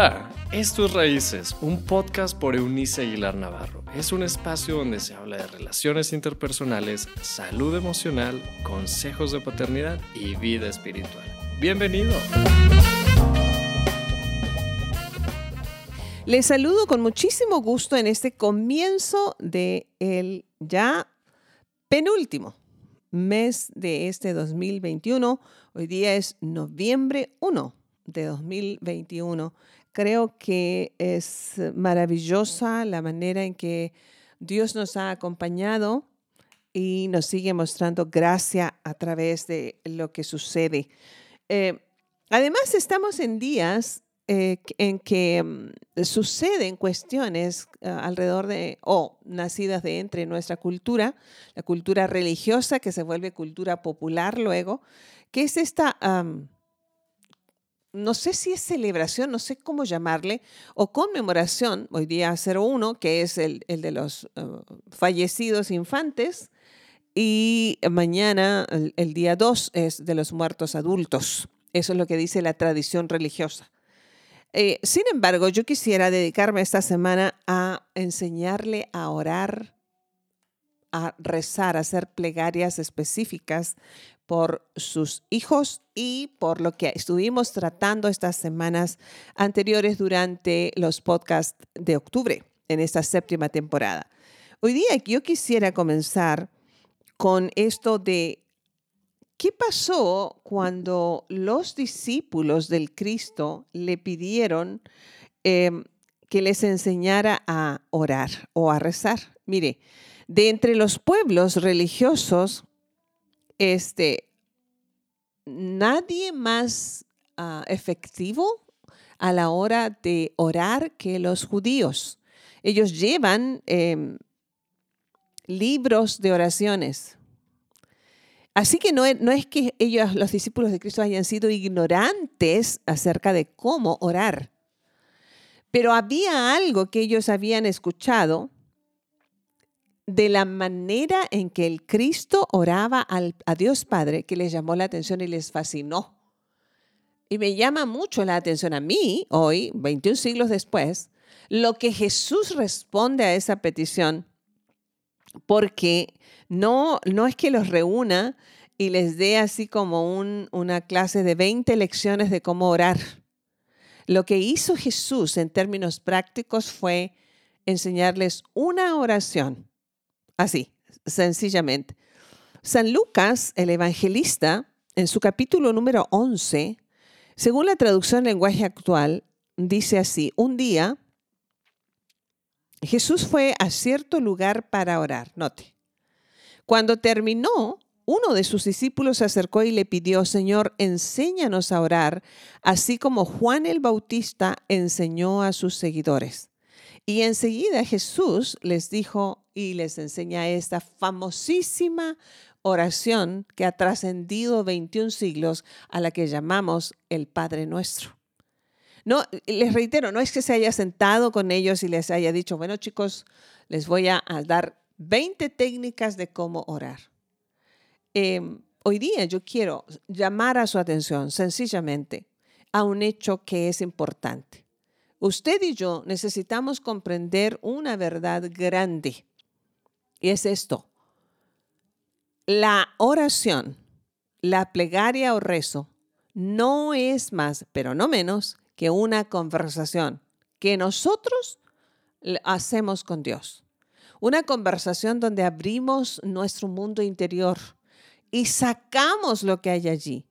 Hola, esto es Raíces, un podcast por Eunice Aguilar Navarro. Es un espacio donde se habla de relaciones interpersonales, salud emocional, consejos de paternidad y vida espiritual. Bienvenido. Les saludo con muchísimo gusto en este comienzo de el ya penúltimo mes de este 2021. Hoy día es noviembre 1 de 2021. Creo que es maravillosa la manera en que Dios nos ha acompañado y nos sigue mostrando gracia a través de lo que sucede. Eh, además, estamos en días eh, en que mm, suceden cuestiones ah, alrededor de, o nacidas de entre nuestra cultura, la cultura religiosa que se vuelve cultura popular luego, que es esta no sé si es celebración, no sé cómo llamarle, o conmemoración, hoy día 01, que es el, de los eh, fallecidos infantes, y mañana, el, día 2, es de los muertos adultos. Eso es lo que dice la tradición religiosa. Eh, sin embargo, yo quisiera dedicarme esta semana a enseñarle a orar, a rezar, a hacer plegarias específicas por sus hijos y por lo que estuvimos tratando estas semanas anteriores durante los podcasts de octubre en esta séptima temporada. Hoy día yo quisiera comenzar con esto de qué pasó cuando los discípulos del Cristo le pidieron em, que les enseñara a orar o a rezar. Mire, de entre los pueblos religiosos este, nadie más ah, efectivo a la hora de orar que los judíos. Ellos llevan em, libros de oraciones. Así que no no es que ellos, los discípulos de Cristo, hayan sido ignorantes acerca de cómo orar, pero había algo que ellos habían escuchado de la manera en que el Cristo oraba a Dios Padre que les llamó la atención y les fascinó. Y me llama mucho la atención a mí, hoy, 21 siglos después, lo que Jesús responde a esa petición, porque no, no es que los reúna y les dé así como una clase de 20 lecciones de cómo orar. Lo que hizo Jesús en términos prácticos fue enseñarles una oración Así, sencillamente. San Lucas, el evangelista, en su capítulo número 11, según la traducción en lenguaje actual, dice así, un día Jesús fue a cierto lugar para orar. Note, cuando terminó, uno de sus discípulos se acercó y le pidió, Señor, enséñanos a orar, así como Juan el Bautista enseñó a sus seguidores. Y enseguida Jesús les dijo y les enseña esta famosísima oración que ha trascendido 21 siglos a la que llamamos el Padre Nuestro. No, les reitero, no es que se haya sentado con ellos y les haya dicho, bueno chicos, les voy a, dar 20 técnicas de cómo orar. Em, hoy día yo quiero llamar a su atención sencillamente a un hecho que es importante. Usted y yo necesitamos comprender una verdad grande. Y es esto. La oración, la plegaria o rezo, no es más, pero no menos, que una conversación que nosotros hacemos con Dios. Una conversación donde abrimos nuestro mundo interior y sacamos lo que hay allí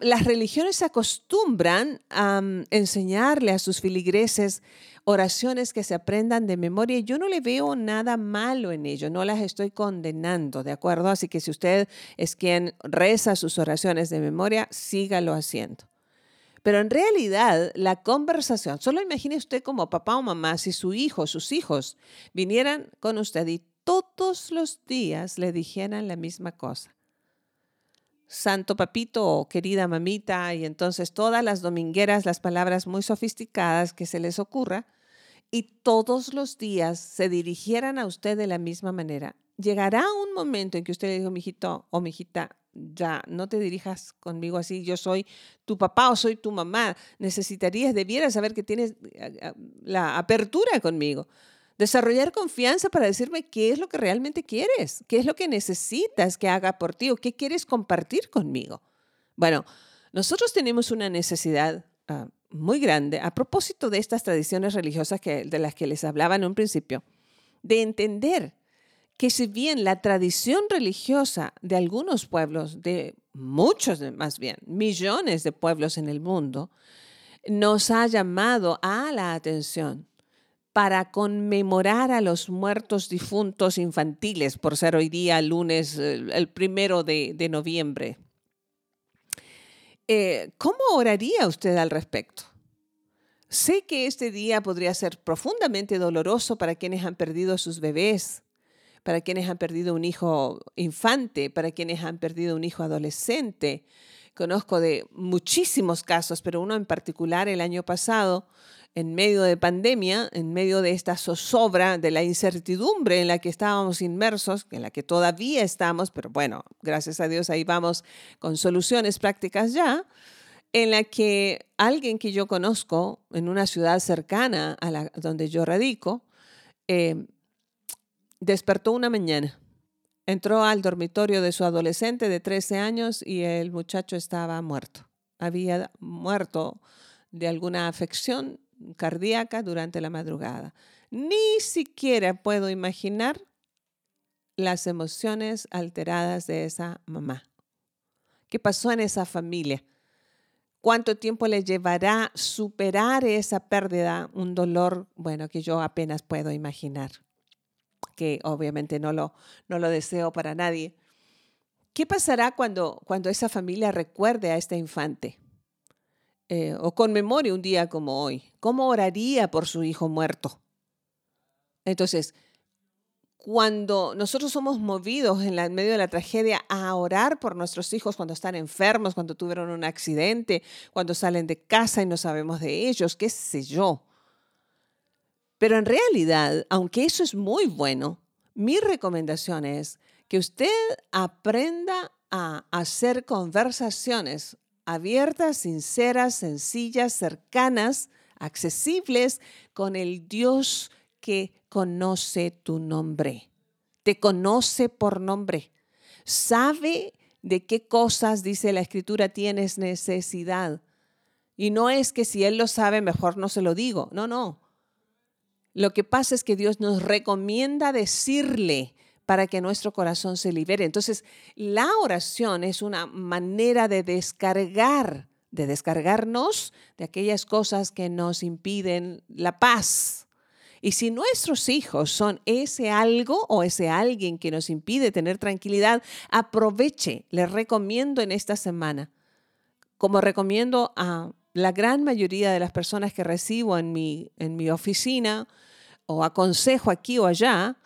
las religiones acostumbran a enseñarle a sus filigreses oraciones que se aprendan de memoria. Yo no le veo nada malo en ello, no las estoy condenando, ¿de acuerdo? Así que si usted es quien reza sus oraciones de memoria, sígalo haciendo. Pero en realidad la conversación, solo imagine usted como papá o mamá, si su hijo, sus hijos vinieran con usted y todos los días le dijeran la misma cosa santo papito o querida mamita, y entonces todas las domingueras, las palabras muy sofisticadas que se les ocurra, y todos los días se dirigieran a usted de la misma manera, llegará un momento en que usted le dijo, mijito o mijita, ya, no te dirijas conmigo así, yo soy tu papá o soy tu mamá. Necesitarías, debieras saber que tienes eh, eh, la apertura conmigo. Desarrollar confianza para decirme qué es lo que realmente quieres, qué es lo que necesitas que haga por ti o qué quieres compartir conmigo. Bueno, nosotros tenemos una necesidad ah, muy grande a propósito de estas tradiciones religiosas que, de las que les hablaba en un principio, de entender que si bien la tradición religiosa de algunos pueblos, de muchos más bien, millones de pueblos en el mundo, nos ha llamado a la atención para conmemorar a los muertos difuntos infantiles, por ser hoy día lunes, el primero de, noviembre. Eh, ¿Cómo oraría usted al respecto? Sé que este día podría ser profundamente doloroso para quienes han perdido sus bebés, para quienes han perdido un hijo infante, para quienes han perdido un hijo adolescente. Conozco de muchísimos casos, pero uno en particular el año pasado, en medio de pandemia, en medio de esta zozobra, de la incertidumbre en la que estábamos inmersos, en la que todavía estamos, pero bueno, gracias a Dios ahí vamos con soluciones prácticas ya, en la que alguien que yo conozco en una ciudad cercana a la donde yo radico, eh, despertó una mañana, entró al dormitorio de su adolescente de 13 años y el muchacho estaba muerto. Había muerto de alguna afección cardíaca durante la madrugada. Ni siquiera puedo imaginar las emociones alteradas de esa mamá. ¿Qué pasó en esa familia? ¿Cuánto tiempo le llevará superar esa pérdida? Un dolor, bueno, que yo apenas puedo imaginar que obviamente no lo, no lo deseo para nadie. ¿Qué pasará cuando, cuando esa familia recuerde a este infante? Eh, o conmemore un día como hoy. ¿Cómo oraría por su hijo muerto? Entonces, cuando nosotros somos movidos en, en, medio de la tragedia a orar por nuestros hijos cuando están enfermos, cuando tuvieron un accidente, cuando salen de casa y no sabemos de ellos, qué sé yo, pero en realidad, aunque eso es muy bueno, mi recomendación es que usted aprenda a hacer conversaciones abiertas, sinceras, sencillas, cercanas, accesibles con el Dios que conoce tu nombre. Te conoce por nombre. Sabe de qué cosas, dice la escritura, tienes necesidad. Y no es que si Él lo sabe, mejor no se lo digo. No, no. Lo que pasa es que Dios nos recomienda decirle para que nuestro corazón se libere. Entonces, la oración es una manera de descargar, de descargarnos de aquellas cosas que nos impiden la paz. Y si nuestros hijos son ese algo o ese alguien que nos impide tener tranquilidad, aproveche. Les recomiendo en esta semana, como recomiendo a la gran mayoría de las personas que recibo en mi, en mi oficina, o aconsejo aquí o allá,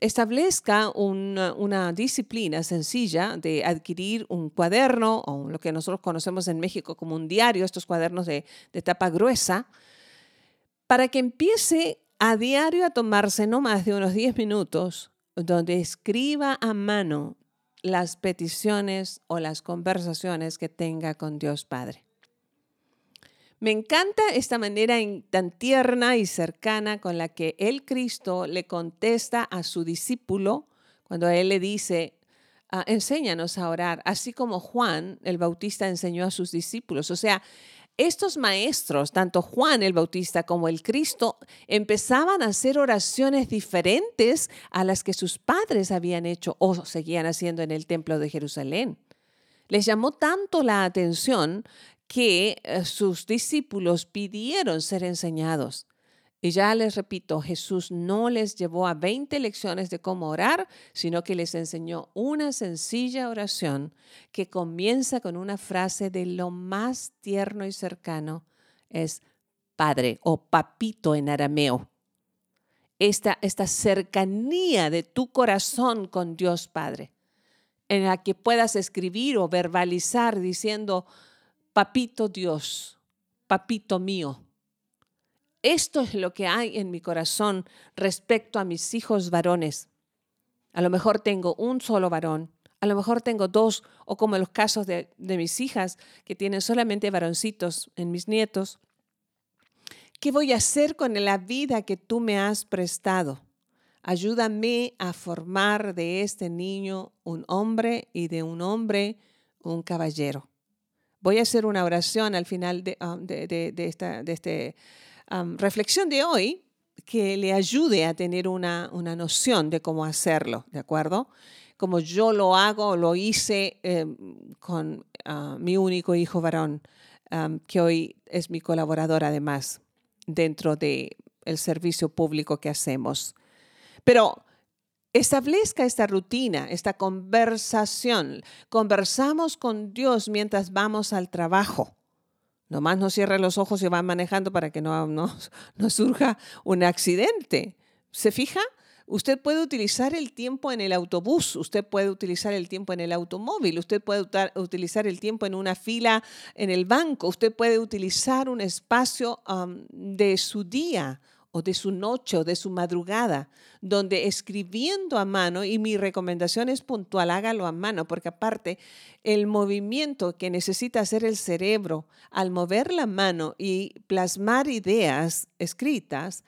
establezca una, disciplina sencilla de adquirir un cuaderno o lo que nosotros conocemos en México como un diario, estos cuadernos de, tapa gruesa, para que empiece a diario a tomarse no más de unos 10 minutos donde escriba a mano las peticiones o las conversaciones que tenga con Dios Padre. Me encanta esta manera tan tierna y cercana con la que el Cristo le contesta a su discípulo cuando él le dice, ah, enséñanos a orar, así como Juan el Bautista enseñó a sus discípulos. O sea, estos maestros, tanto Juan el Bautista como el Cristo, empezaban a hacer oraciones diferentes a las que sus padres habían hecho o seguían haciendo en el templo de Jerusalén. Les llamó tanto la atención que eh, sus discípulos pidieron ser enseñados. Y ya les repito, Jesús no les llevó a 20 lecciones de cómo orar, sino que les enseñó una sencilla oración que comienza con una frase de lo más tierno y cercano, es Padre o Papito en arameo. Esta, esta cercanía de tu corazón con Dios Padre, en la que puedas escribir o verbalizar diciendo, papito Dios, papito mío. Esto es lo que hay en mi corazón respecto a mis hijos varones. A lo mejor tengo un solo varón, A lo mejor tengo dos, o como en los casos de, de mis hijas, que tienen solamente varoncitos en mis nietos. ¿Qué voy a hacer con la vida que tú me has prestado? Ayúdame a formar de este niño un hombre y de un hombre un caballero. Voy a hacer una oración al final de, um, esta este, um, reflexión de hoy que le ayude a tener una, noción de cómo hacerlo, ¿de acuerdo? Como yo lo hago, lo hice em, con uh, mi único hijo varón, um, que hoy es mi colaborador además dentro del el servicio público que hacemos. Pero establezca esta rutina, esta conversación. Conversamos con Dios mientras vamos al trabajo. Nomás no cierre los ojos y va manejando para que no, no, no surja un accidente. ¿Se fija? Usted puede utilizar el tiempo en el autobús, usted puede utilizar el tiempo en el automóvil, usted puede utilizar el tiempo en una fila en el banco, usted puede utilizar un espacio de su día o de su noche o de su madrugada, donde escribiendo a mano, y mi recomendación es puntual, hágalo a mano, porque aparte el movimiento que necesita hacer el cerebro al mover la mano y plasmar ideas escritas,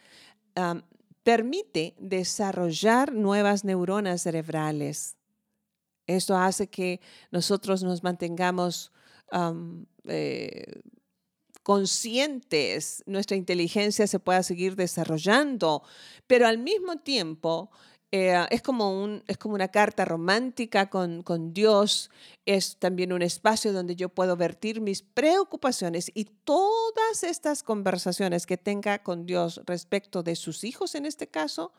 permite desarrollar nuevas neuronas cerebrales. Esto hace que nosotros nos mantengamos eh, conscientes, nuestra inteligencia se pueda seguir desarrollando, pero al mismo tiempo eh, es, como un, es como una carta romántica con, con Dios, es también un espacio donde yo puedo vertir mis preocupaciones y todas estas conversaciones que tenga con Dios respecto de sus hijos en este caso,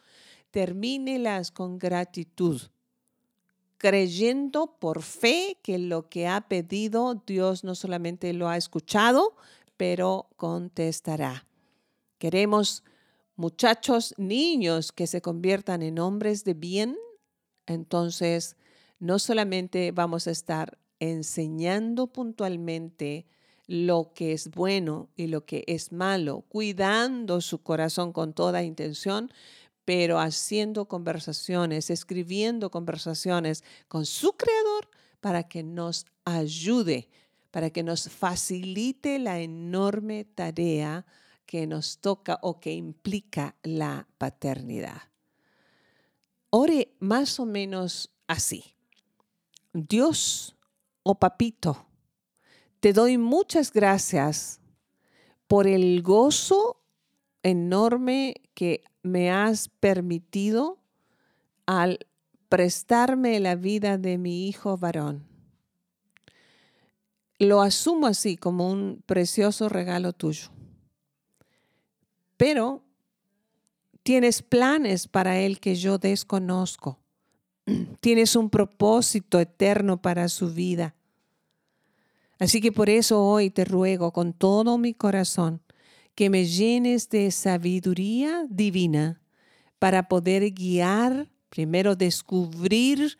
termínelas con gratitud creyendo por fe que lo que ha pedido Dios no solamente lo ha escuchado, pero contestará. Queremos muchachos, niños que se conviertan en hombres de bien, entonces no solamente vamos a estar enseñando puntualmente lo que es bueno y lo que es malo, cuidando su corazón con toda intención, pero haciendo conversaciones, escribiendo conversaciones con su creador para que nos ayude para que nos facilite la enorme tarea que nos toca o que implica la paternidad. Ore más o menos así. Dios o oh papito, te doy muchas gracias por el gozo enorme que me has permitido al prestarme la vida de mi hijo varón lo asumo así como un precioso regalo tuyo. Pero tienes planes para él que yo desconozco. Tienes un propósito eterno para su vida. Así que por eso hoy te ruego con todo mi corazón que me llenes de sabiduría divina para poder guiar, primero descubrir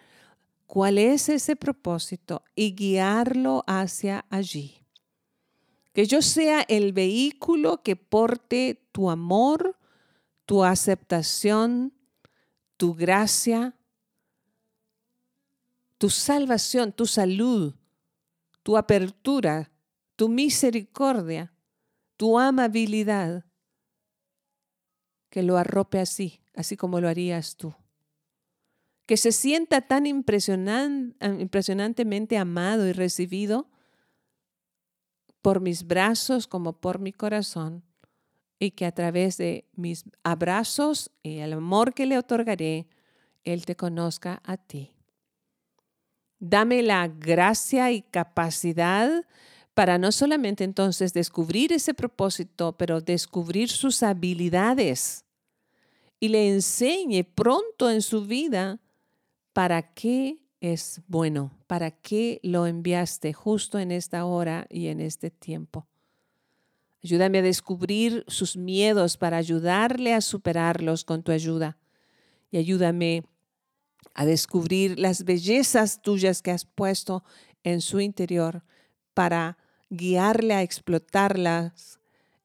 cuál es ese propósito y guiarlo hacia allí. Que yo sea el vehículo que porte tu amor, tu aceptación, tu gracia, tu salvación, tu salud, tu apertura, tu misericordia, tu amabilidad, que lo arrope así, así como lo harías tú que se sienta tan impresionantemente amado y recibido por mis brazos como por mi corazón, y que a través de mis abrazos y el amor que le otorgaré, Él te conozca a ti. Dame la gracia y capacidad para no solamente entonces descubrir ese propósito, pero descubrir sus habilidades y le enseñe pronto en su vida ¿para qué es bueno? ¿Para qué lo enviaste justo en esta hora y en este tiempo? Ayúdame a descubrir sus miedos para ayudarle a superarlos con tu ayuda. Y ayúdame a descubrir las bellezas tuyas que has puesto en su interior para guiarle a explotarlas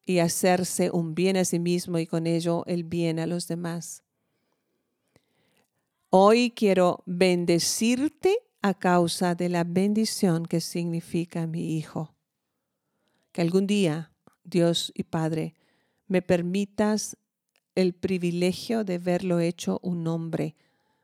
y hacerse un bien a sí mismo y con ello el bien a los demás. Hoy quiero bendecirte a causa de la bendición que significa mi hijo. Que algún día, Dios y Padre, me permitas el privilegio de verlo hecho un hombre,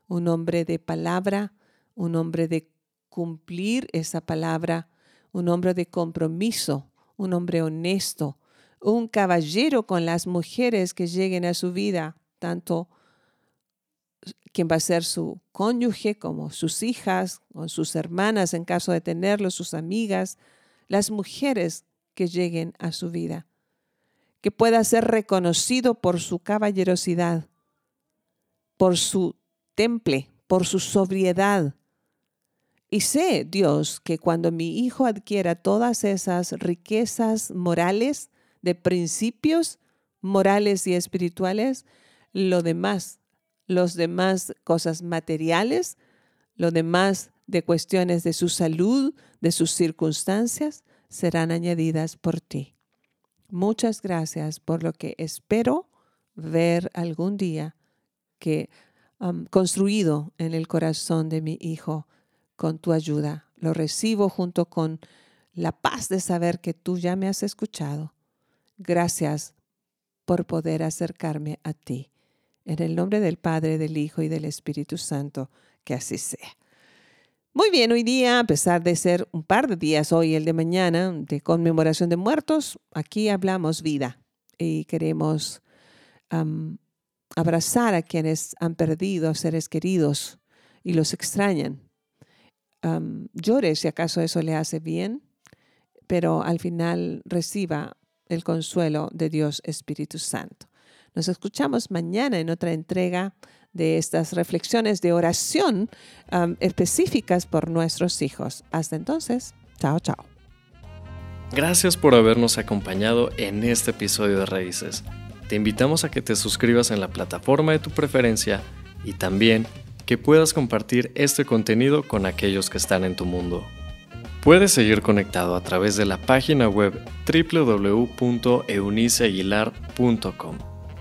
un hombre de palabra, un hombre de cumplir esa palabra, un hombre de compromiso, un hombre honesto, un caballero con las mujeres que lleguen a su vida, tanto quien va a ser su cónyuge como sus hijas o sus hermanas en caso de tenerlo, sus amigas, las mujeres que lleguen a su vida que pueda ser reconocido por su caballerosidad, por su temple, por su sobriedad. Y sé, Dios, que cuando mi hijo adquiera todas esas riquezas morales, de principios morales y espirituales, lo demás, los demás cosas materiales, lo demás de cuestiones de su salud, de sus circunstancias, serán añadidas por ti. Muchas gracias por lo que espero ver algún día que construido en el corazón de mi hijo con tu ayuda. Lo recibo junto con la paz de saber que tú ya me has escuchado. Gracias por poder acercarme a ti. En el nombre del Padre, del Hijo y del Espíritu Santo, que así sea. Muy bien, hoy día, a pesar de ser un par de días hoy, el de mañana, de conmemoración de muertos, aquí hablamos vida y queremos abrazar a quienes han perdido seres queridos y los extrañan. llore si acaso eso le hace bien, pero al final reciba el consuelo de Dios Espíritu Santo. Nos escuchamos mañana en otra entrega de estas reflexiones de oración específicas por nuestros hijos. Hasta entonces, chao, chao. Gracias por habernos acompañado en este episodio de Raíces. Te invitamos a que te suscribas en la plataforma de tu preferencia y también que puedas compartir este contenido con aquellos que están en tu mundo. Puedes seguir conectado a través de la página web www.euniceaguilar.com.